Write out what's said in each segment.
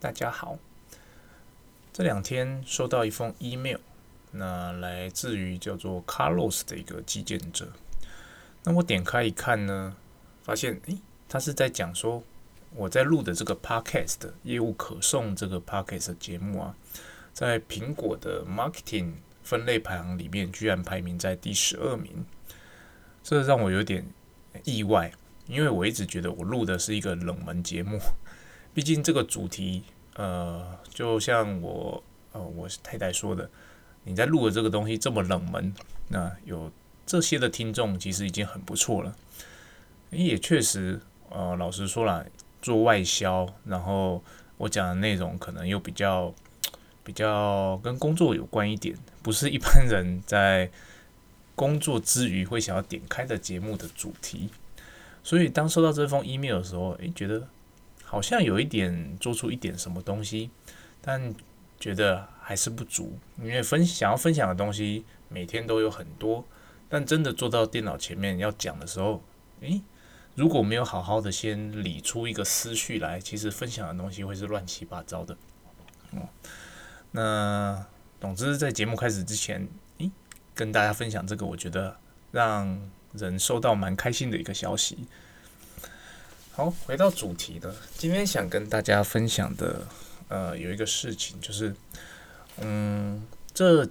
大家好。这两天收到一封 email，那来自于叫做 Carlos 的一个寄件者。那我点开一看呢，发现诶，他是在讲说我在录的这个 podcast 业务可送这个 podcast 节目啊，在苹果的 marketing 分类排行里面，居然排名在第十二名，这让我有点意外。因为我一直觉得我录的是一个冷门节目，毕竟这个主题，呃，就像我呃我太太说的，你在录的这个东西这么冷门，那有这些的听众其实已经很不错了。也确实，呃，老实说了，做外销，然后我讲的内容可能又比较比较跟工作有关一点，不是一般人在工作之余会想要点开的节目的主题。所以当收到这封 email 的时候，诶，觉得好像有一点做出一点什么东西，但觉得还是不足，因为分想要分享的东西每天都有很多，但真的坐到电脑前面要讲的时候，诶，如果没有好好的先理出一个思绪来，其实分享的东西会是乱七八糟的。哦，那总之在节目开始之前，诶，跟大家分享这个，我觉得让。人收到蛮开心的一个消息。好，回到主题的。今天想跟大家分享的，呃，有一个事情就是，嗯，这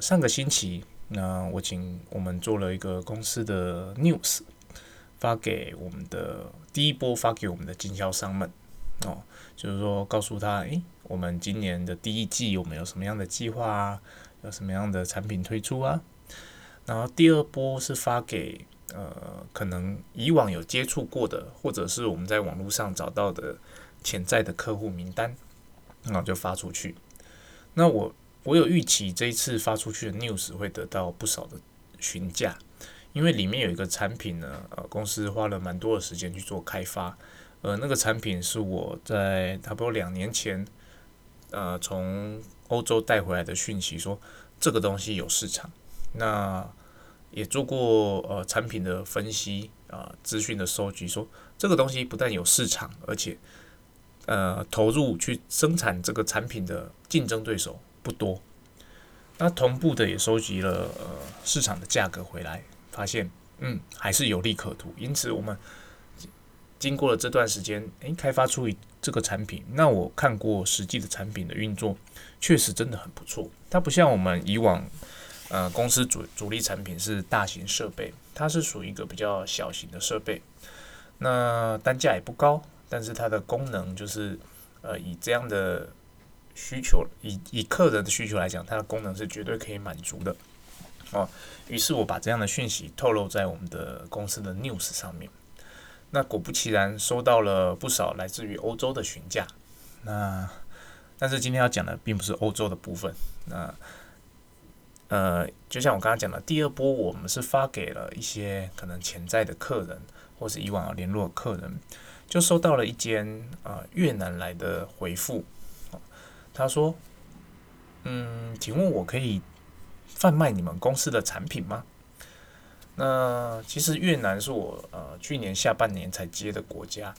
上个星期，那我请我们做了一个公司的 news，发给我们的第一波发给我们的经销商们，哦，就是说告诉他，诶，我们今年的第一季有没有什么样的计划啊？有什么样的产品推出啊？然后第二波是发给呃，可能以往有接触过的，或者是我们在网络上找到的潜在的客户名单，那就发出去。那我我有预期这一次发出去的 news 会得到不少的询价，因为里面有一个产品呢，呃，公司花了蛮多的时间去做开发，呃，那个产品是我在差不多两年前，呃，从欧洲带回来的讯息，说这个东西有市场，那。也做过呃产品的分析啊，资讯的收集，说这个东西不但有市场，而且呃投入去生产这个产品的竞争对手不多。那同步的也收集了呃市场的价格回来，发现嗯还是有利可图。因此我们经过了这段时间，诶，开发出这个产品。那我看过实际的产品的运作，确实真的很不错。它不像我们以往。呃，公司主主力产品是大型设备，它是属于一个比较小型的设备，那单价也不高，但是它的功能就是，呃，以这样的需求，以以客人的需求来讲，它的功能是绝对可以满足的。哦，于是我把这样的讯息透露在我们的公司的 news 上面，那果不其然收到了不少来自于欧洲的询价，那但是今天要讲的并不是欧洲的部分，那。呃，就像我刚刚讲的，第二波我们是发给了一些可能潜在的客人，或是以往联络的客人，就收到了一间啊越南来的回复，他说：“嗯，请问我可以贩卖你们公司的产品吗？”那其实越南是我呃去年下半年才接的国家，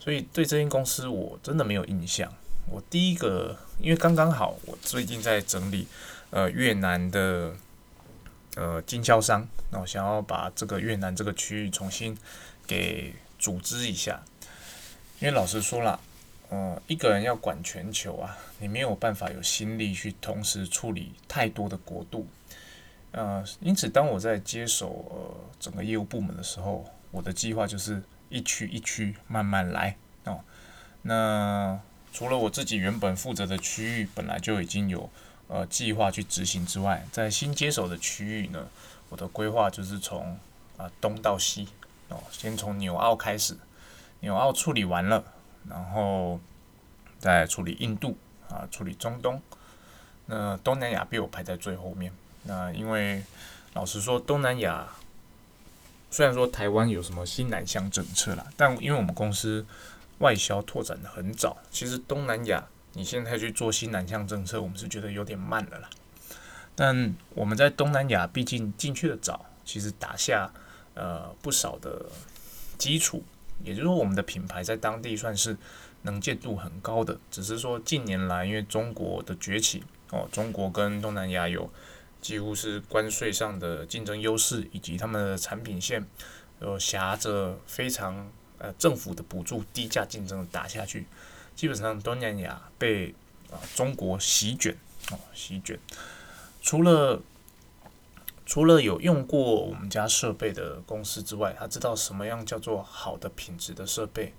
所以对这间公司我真的没有印象。我第一个，因为刚刚好我最近在整理。呃，越南的呃经销商，那我想要把这个越南这个区域重新给组织一下，因为老实说了，呃，一个人要管全球啊，你没有办法有心力去同时处理太多的国度，呃，因此当我在接手呃整个业务部门的时候，我的计划就是一区一区慢慢来哦。那除了我自己原本负责的区域，本来就已经有。呃，计划去执行之外，在新接手的区域呢，我的规划就是从啊东到西哦，先从纽澳开始，纽澳处理完了，然后再处理印度啊，处理中东，那东南亚被我排在最后面。那因为老实说，东南亚虽然说台湾有什么新南向政策啦，但因为我们公司外销拓展的很早，其实东南亚。你现在去做新南向政策，我们是觉得有点慢了啦。但我们在东南亚毕竟进去的早，其实打下呃不少的基础，也就是说我们的品牌在当地算是能见度很高的。只是说近年来因为中国的崛起哦，中国跟东南亚有几乎是关税上的竞争优势，以及他们的产品线有挟着非常呃政府的补助低价竞争打下去，基本上东南亚被啊中国席卷啊席卷，除了。除了有用过我们家设备的公司之外，他知道什么样叫做好的品质的设备。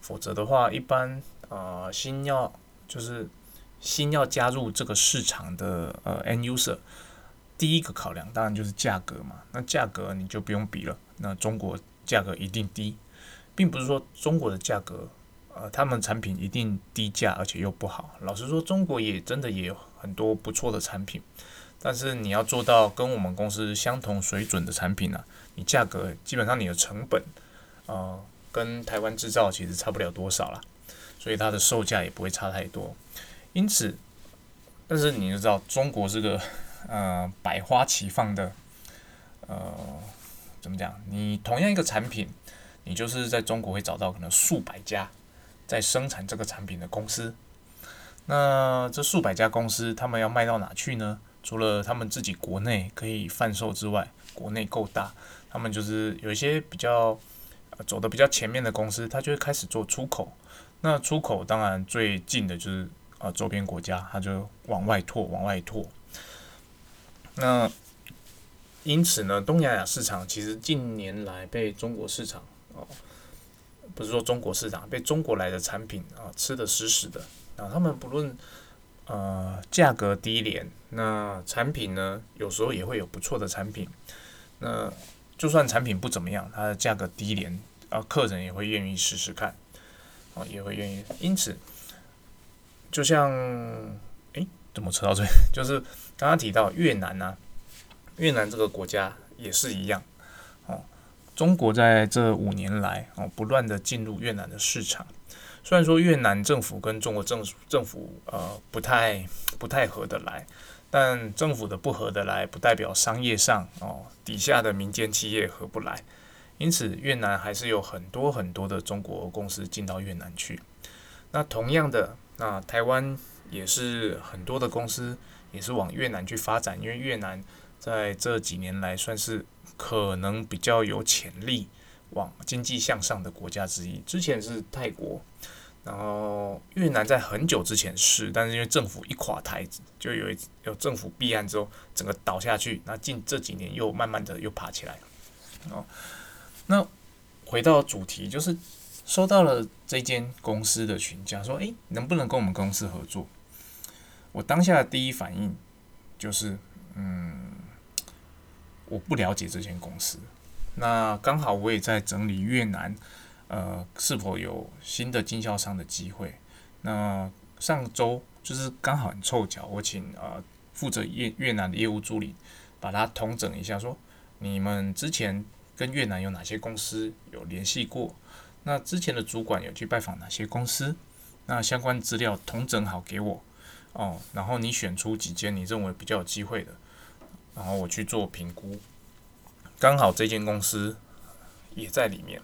否则的话，一般呃新要就是新要加入这个市场的呃 end user，第一个考量当然就是价格嘛。那价格你就不用比了，那中国价格一定低，并不是说中国的价格呃他们产品一定低价而且又不好。老实说，中国也真的也有很多不错的产品。但是你要做到跟我们公司相同水准的产品呢，你价格基本上你的成本，呃，跟台湾制造其实差不了多少了，所以它的售价也不会差太多。因此，但是你就知道中国这个呃百花齐放的，呃，怎么讲？你同样一个产品，你就是在中国会找到可能数百家在生产这个产品的公司。那这数百家公司，他们要卖到哪去呢？除了他们自己国内可以贩售之外，国内够大，他们就是有一些比较走的比较前面的公司，他就会开始做出口。那出口当然最近的就是啊周边国家，他就往外拓，往外拓。那因此呢，东亚亚市场其实近年来被中国市场哦，不是说中国市场被中国来的产品啊吃的死死的啊，他们不论。呃，价格低廉，那产品呢，有时候也会有不错的产品。那就算产品不怎么样，它的价格低廉，啊，客人也会愿意试试看，啊，也会愿意。因此，就像，诶，怎么扯到这？就是刚刚提到越南呢，越南这个国家也是一样，中国在这五年来，哦，不断的进入越南的市场。虽然说越南政府跟中国政府政府呃不太不太合得来，但政府的不合得来不代表商业上哦底下的民间企业合不来，因此越南还是有很多很多的中国公司进到越南去。那同样的，那台湾也是很多的公司也是往越南去发展，因为越南在这几年来算是可能比较有潜力。往经济向上的国家之一，之前是泰国，然后越南在很久之前是，但是因为政府一垮台，就有有政府弊案之后，整个倒下去。那近这几年又慢慢的又爬起来。哦，那回到主题，就是收到了这间公司的询价，说，诶，能不能跟我们公司合作？我当下的第一反应就是，嗯，我不了解这间公司。那刚好我也在整理越南，呃，是否有新的经销商的机会？那上周就是刚好很凑巧，我请呃负责越越南的业务助理把它统整一下，说你们之前跟越南有哪些公司有联系过？那之前的主管有去拜访哪些公司？那相关资料统整好给我哦，然后你选出几间你认为比较有机会的，然后我去做评估。刚好这间公司也在里面，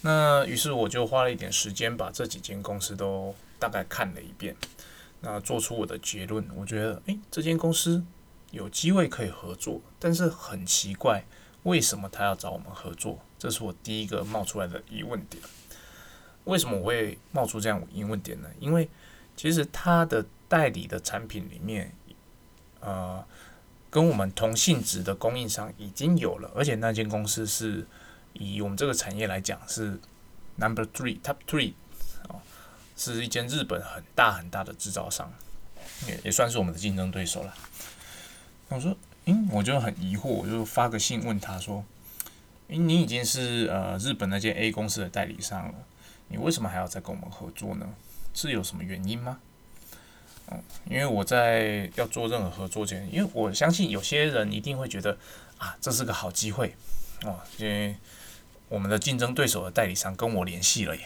那于是我就花了一点时间把这几间公司都大概看了一遍，那做出我的结论。我觉得，诶，这间公司有机会可以合作，但是很奇怪，为什么他要找我们合作？这是我第一个冒出来的疑问点。为什么我会冒出这样疑问点呢？因为其实他的代理的产品里面，呃。跟我们同性质的供应商已经有了，而且那间公司是以我们这个产业来讲是 number three top three 哦，是一间日本很大很大的制造商，也也算是我们的竞争对手了。我说，嗯，我就很疑惑，我就发个信问他说，诶，你已经是呃日本那间 A 公司的代理商了，你为什么还要再跟我们合作呢？是有什么原因吗？嗯，因为我在要做任何合作前，因为我相信有些人一定会觉得啊，这是个好机会哦，因为我们的竞争对手的代理商跟我联系了耶，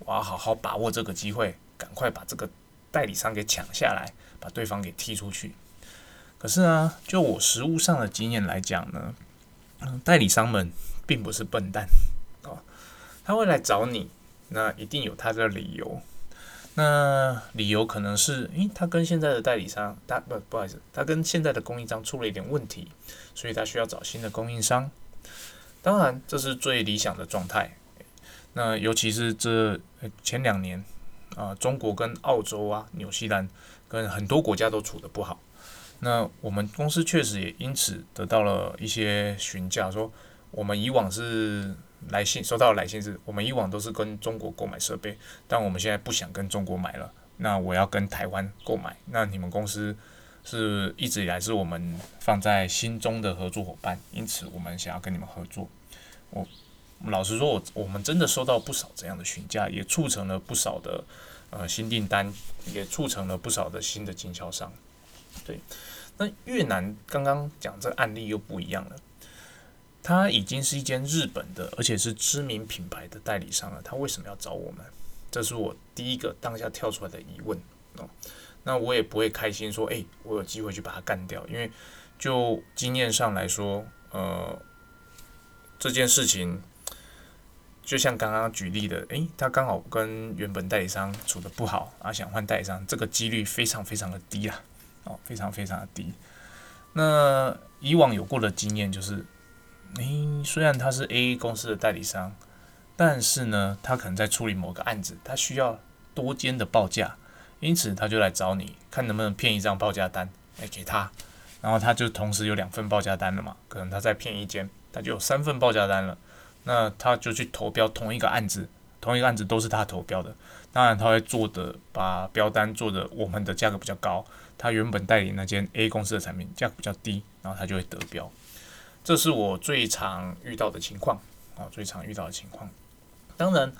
我要好好把握这个机会，赶快把这个代理商给抢下来，把对方给踢出去。可是呢，就我实物上的经验来讲呢，代理商们并不是笨蛋啊，他会来找你，那一定有他的理由。那理由可能是，诶，他跟现在的代理商，他不不好意思，他跟现在的供应商出了一点问题，所以他需要找新的供应商。当然，这是最理想的状态。那尤其是这前两年啊，中国跟澳洲啊、纽西兰跟很多国家都处得不好。那我们公司确实也因此得到了一些询价，说我们以往是。来信收到来信是，我们以往都是跟中国购买设备，但我们现在不想跟中国买了，那我要跟台湾购买。那你们公司是一直以来是我们放在心中的合作伙伴，因此我们想要跟你们合作。我老实说，我我们真的收到不少这样的询价，也促成了不少的呃新订单，也促成了不少的新的经销商。对，那越南刚刚讲这个案例又不一样了。他已经是一间日本的，而且是知名品牌的代理商了。他为什么要找我们？这是我第一个当下跳出来的疑问哦。那我也不会开心说，诶，我有机会去把它干掉，因为就经验上来说，呃，这件事情就像刚刚举例的，诶，他刚好跟原本代理商处的不好啊，想换代理商，这个几率非常非常的低啊，哦，非常非常的低。那以往有过的经验就是。诶，虽然他是 A 公司的代理商，但是呢，他可能在处理某个案子，他需要多间的报价，因此他。就来找你，看能不能骗一张报价单来给他，然后他就同时有两份报价单了嘛，可能他再骗一间，他就有三份报价单了，那他就去投标同一个案子，同一个案子都是他投标的，当然他会做的把标单做的我们的价格比较高，他原本代理那间 A 公司的产品价格比较低，然后他就会得标。这是我最常遇到的情况啊，最常遇到的情况。当然，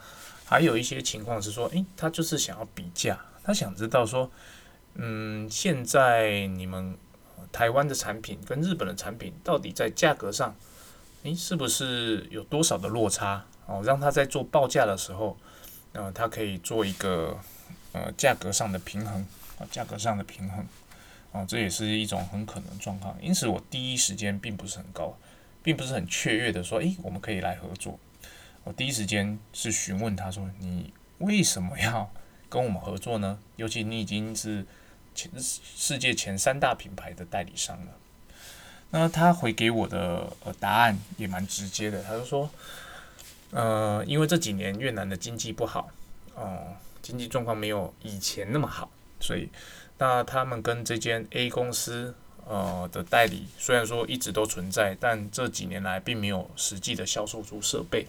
还有一些情况是说，诶，他就是想要比价，他想知道说，嗯，现在你们台湾的产品跟日本的产品到底在价格上，诶，是不是有多少的落差？哦，让他在做报价的时候，呃，他可以做一个呃价格上的平衡啊，价格上的平衡。啊，这也是一种很可能状况，因此我第一时间并不是很高，并不是很雀跃的说，诶，我们可以来合作。我第一时间是询问他说，你为什么要跟我们合作呢？尤其你已经是前世界前三大品牌的代理商了。那他回给我的呃答案也蛮直接的，他就说，呃，因为这几年越南的经济不好，哦，经济状况没有以前那么好，所以。那他们跟这间 A 公司呃的代理，虽然说一直都存在，但这几年来并没有实际的销售出设备，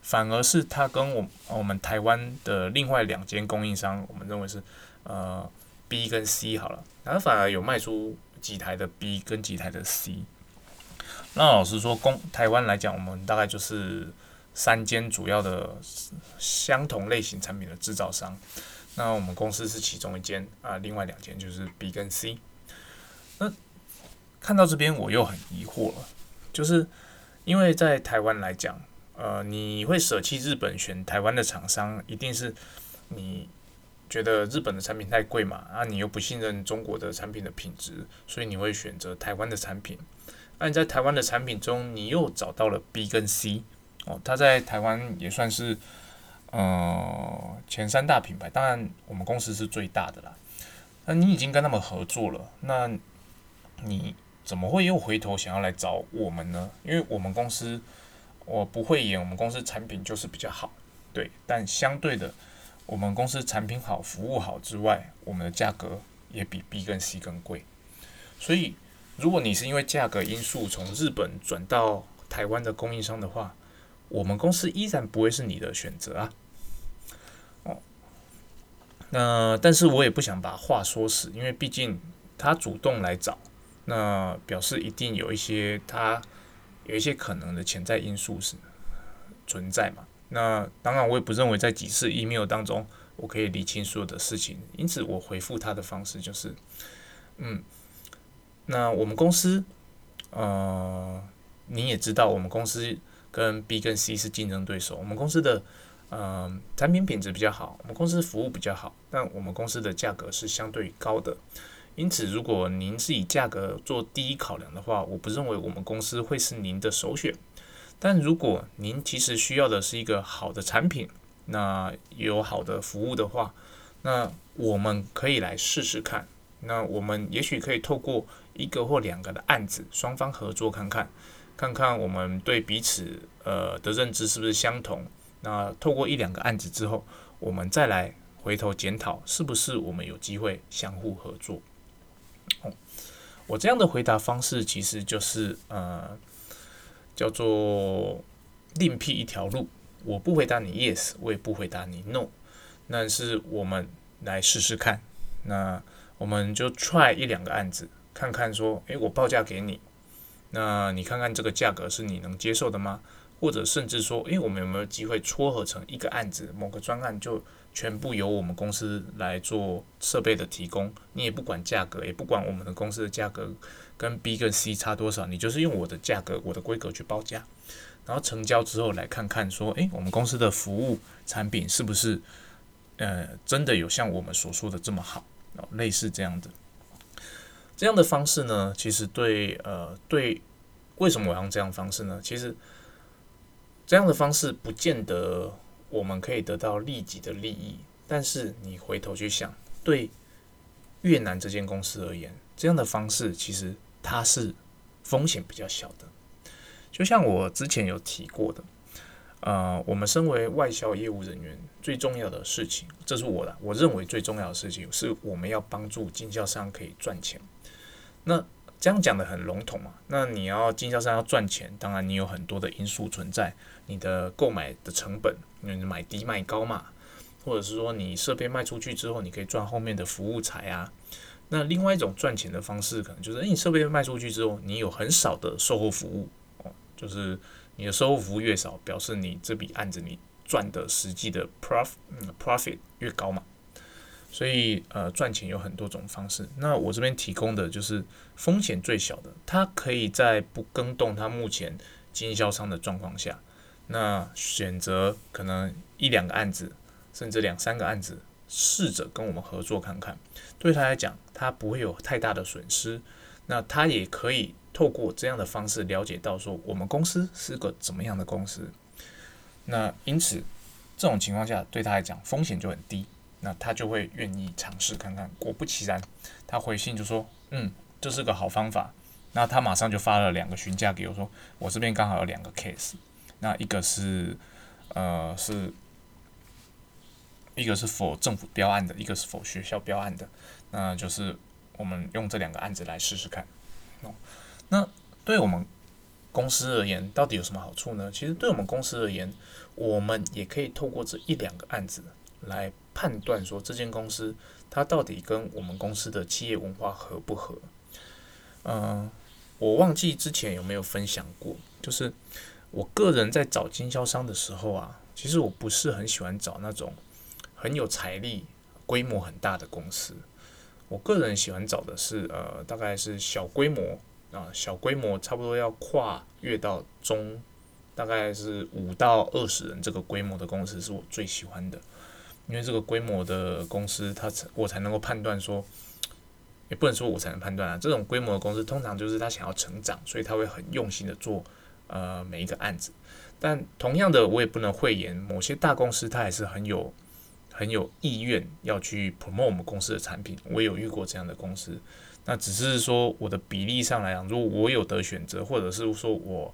反而是他跟我我们台湾的另外两间供应商，我们认为是呃 B 跟 C 好了，然后反而有卖出几台的 B 跟几台的 C。那老实说，公台湾来讲，我们大概就是三间主要的相同类型产品的制造商。那我们公司是其中一间啊，另外两间就是 B 跟 C。那看到这边我又很疑惑了，就是因为在台湾来讲，呃，你会舍弃日本选台湾的厂商，一定是你觉得日本的产品太贵嘛？啊，你又不信任中国的产品的品质，所以你会选择台湾的产品。那你在台湾的产品中，你又找到了 B 跟 C，哦，它在台湾也算是。呃，前三大品牌，当然我们公司是最大的啦。那你已经跟他们合作了，那你怎么会又回头想要来找我们呢？因为我们公司，我不会演，我们公司产品就是比较好，对。但相对的，我们公司产品好、服务好之外，我们的价格也比 B 跟 C 更贵。所以，如果你是因为价格因素从日本转到台湾的供应商的话，我们公司依然不会是你的选择啊。那但是我也不想把话说死，因为毕竟他主动来找，那表示一定有一些他有一些可能的潜在因素是存在嘛。那当然我也不认为在几次 email 当中我可以理清所有的事情，因此我回复他的方式就是，嗯，那我们公司，呃，你也知道我们公司跟 B 跟 C 是竞争对手，我们公司的。嗯，产品品质比较好，我们公司服务比较好，但我们公司的价格是相对高的。因此，如果您是以价格做第一考量的话，我不认为我们公司会是您的首选。但如果您其实需要的是一个好的产品，那有好的服务的话，那我们可以来试试看。那我们也许可以透过一个或两个的案子，双方合作看看，看看我们对彼此呃的认知是不是相同。那透过一两个案子之后，我们再来回头检讨，是不是我们有机会相互合作。我这样的回答方式其实就是呃。叫做另辟一条路，我不回答你 yes，我也不回答你 no，那是我们来试试看。那我们就 try 一两个案子，看看说，诶，我报价给你，那你看看这个价格是你能接受的吗？或者甚至说，诶，我们有没有机会撮合成一个案子，某个专案就全部由我们公司来做设备的提供，你也不管价格，也不管我们的公司的价格。跟 B 跟 C 差多少？你就是用我的价格、我的规格去报价，然后成交之后来看看，说，诶，我们公司的服务产品是不是，呃，真的有像我们所说的这么好？哦，类似这样的，这样的方式呢，其实对，呃，对，为什么我用这样方式呢？其实这样的方式不见得我们可以得到立即的利益，但是你回头去想，对越南这间公司而言，这样的方式其实。它是风险比较小的，就像我之前有提过的，呃，我们身为外销业务人员，最重要的事情，这是我的，我认为最重要的事情，是我们要帮助经销商可以赚钱。那这样讲的很笼统嘛？那你要经销商要赚钱，当然你有很多的因素存在，你的购买的成本，你买低卖高嘛，或者是说你设备卖出去之后，你可以赚后面的服务财啊。那另外一种赚钱的方式，可能就是，诶，你设备卖出去之后，你有很少的售后服务哦，就是你的售后服务越少，表示你这笔案子你赚的实际的 profit，，profit 越高嘛。所以，呃，赚钱有很多种方式。那我这边提供的就是风险最小的，它可以在不更动它目前经销商的状况下，那选择可能一两个案子，甚至两三个案子。试着跟我们合作看看，对他来讲，他不会有太大的损失。那他也可以透过这样的方式了解到，说我们公司是个怎么样的公司。那因此，这种情况下对他来讲风险就很低，那他就会愿意尝试看看。果不其然，他回信就说：“嗯，这是个好方法。”那他马上就发了两个询价给我，说：“我这边刚好有两个 case，那一个是，呃，是。”一个是否政府标案的，一个是否学校标案的，那就是我们用这两个案子来试试看。那对我们公司而言，到底有什么好处呢？其实对我们公司而言，我们也可以透过这一两个案子来判断说这间公司它到底跟我们公司的企业文化合不合。嗯，我忘记之前有没有分享过，就是我个人在找经销商的时候啊，其实我不是很喜欢找那种。很有财力、规模很大的公司，我个人喜欢找的是呃，大概是小规模啊，小规模差不多要跨越到中，大概是五到二十人这个规模的公司是我最喜欢的，因为这个规模的公司，它才我才能够判断说，也不能说我才能判断啊，这种规模的公司通常就是他想要成长，所以他会很用心的做呃每一个案子，但同样的，我也不能讳言某些大公司，它还是很有。很有意愿要去 promote 我们公司的产品，我有遇过这样的公司。那只是说我的比例上来讲，如果我有得选择，或者是说我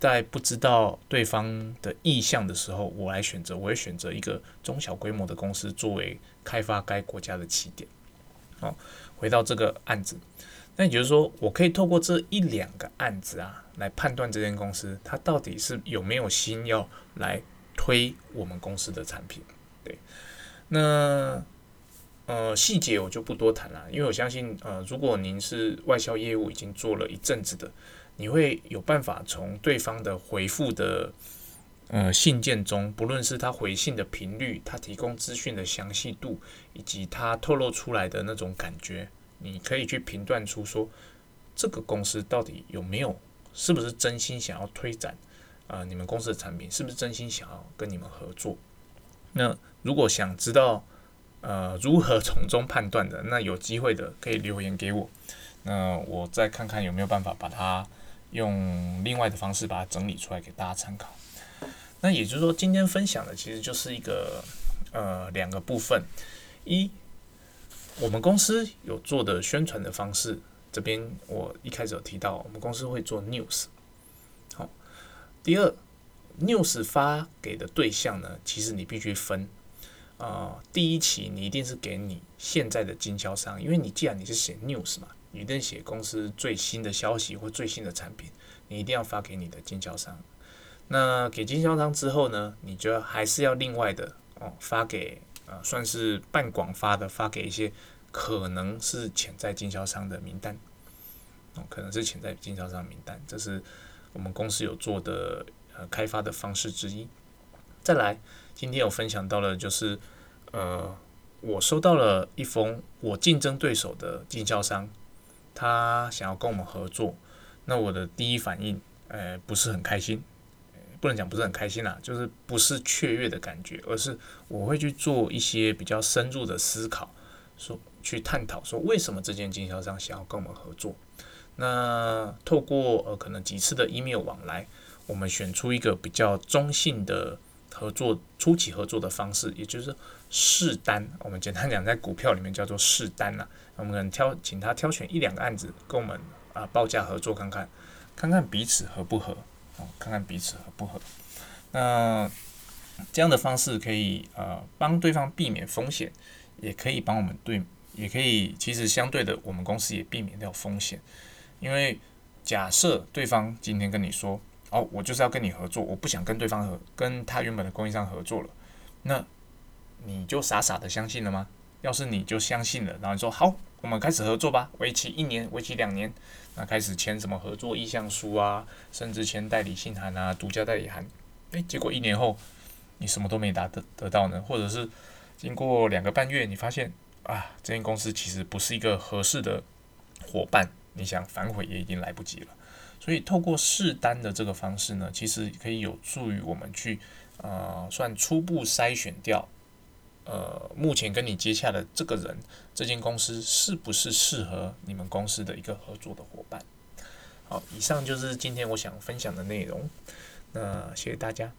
在不知道对方的意向的时候，我来选择，我会选择一个中小规模的公司作为开发该国家的起点。好，回到这个案子，那也就是说，我可以透过这一两个案子啊，来判断这间公司它到底是有没有心要来推我们公司的产品，对。那呃细节我就不多谈了，因为我相信呃，如果您是外销业务已经做了一阵子的，你会有办法从对方的回复的呃信件中，不论是他回信的频率，他提供资讯的详细度，以及他透露出来的那种感觉，你可以去评断出说这个公司到底有没有，是不是真心想要推展啊你们公司的产品，是不是真心想要跟你们合作。那如果想知道呃如何从中判断的，那有机会的可以留言给我，那我再看看有没有办法把它用另外的方式把它整理出来给大家参考。那也就是说，今天分享的其实就是一个呃两个部分，一，我们公司有做的宣传的方式，这边我一开始有提到，我们公司会做 news。好，第二，news 发给的对象呢，其实你必须分。啊，第一期你一定是给你现在的经销商，因为你既然你是写 news 嘛，你一定写公司最新的消息或最新的产品，你一定要发给你的经销商。那给经销商之后呢，你就还是要另外的哦发给呃算是半广发的，发给一些可能是潜在经销商的名单哦，可能是潜在经销商名单，这是我们公司有做的呃开发的方式之一。再来。今天有分享到了，就是呃，我收到了一封我竞争对手的经销商，他想要跟我们合作。那我的第一反应，呃，不是很开心，不能讲不是很开心啦，就是不是雀跃的感觉，而是我会去做一些比较深入的思考，说去探讨说为什么这间经销商想要跟我们合作。那透过呃可能几次的 email 往来，我们选出一个比较中性的。合作初期合作的方式，也就是试单。我们简单讲，在股票里面叫做试单呐。我们可能挑，请他挑选一两个案子，跟我们啊报价合作看看，看看彼此合不合看看彼此合不合。那这样的方式可以呃帮对方避免风险，也可以帮我们对，也可以其实相对的，我们公司也避免掉风险。因为假设对方今天跟你说。哦，我就是要跟你合作，我不想跟对方合，跟他原本的供应商合作了。那你就傻傻的相信了吗？要是你就相信了，然后说好，我们开始合作吧，为期一年，为期两年，那开始签什么合作意向书啊，甚至签代理信函啊，独家代理函。诶，结果一年后你什么都没达得得到呢？或者是经过两个半月，你发现啊，这间公司其实不是一个合适的伙伴，你想反悔也已经来不及了。所以，透过试单的这个方式呢，其实可以有助于我们去呃，算初步筛选掉，呃，目前跟你接洽的这个人，这间公司是不是适合你们公司的一个合作的伙伴。好，以上就是今天我想分享的内容。那谢谢大家。